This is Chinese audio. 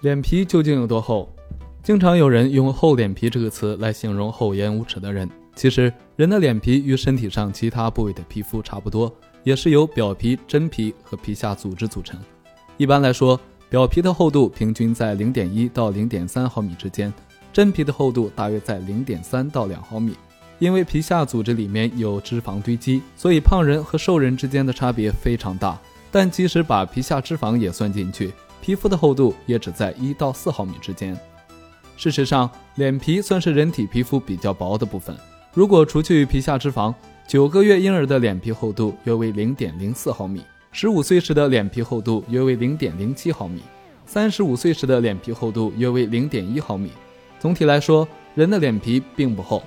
脸皮究竟有多厚？经常有人用“厚脸皮”这个词来形容厚颜无耻的人。其实，人的脸皮与身体上其他部位的皮肤差不多，也是由表皮、真皮和皮下组织组成。一般来说，表皮的厚度平均在零点一到零点三毫米之间，真皮的厚度大约在零点三到两毫米。因为皮下组织里面有脂肪堆积，所以胖人和瘦人之间的差别非常大。但即使把皮下脂肪也算进去，皮肤的厚度也只在一到四毫米之间。事实上，脸皮算是人体皮肤比较薄的部分。如果除去皮下脂肪，九个月婴儿的脸皮厚度约为零点零四毫米，十五岁时的脸皮厚度约为零点零七毫米，三十五岁时的脸皮厚度约为零点一毫米。总体来说，人的脸皮并不厚。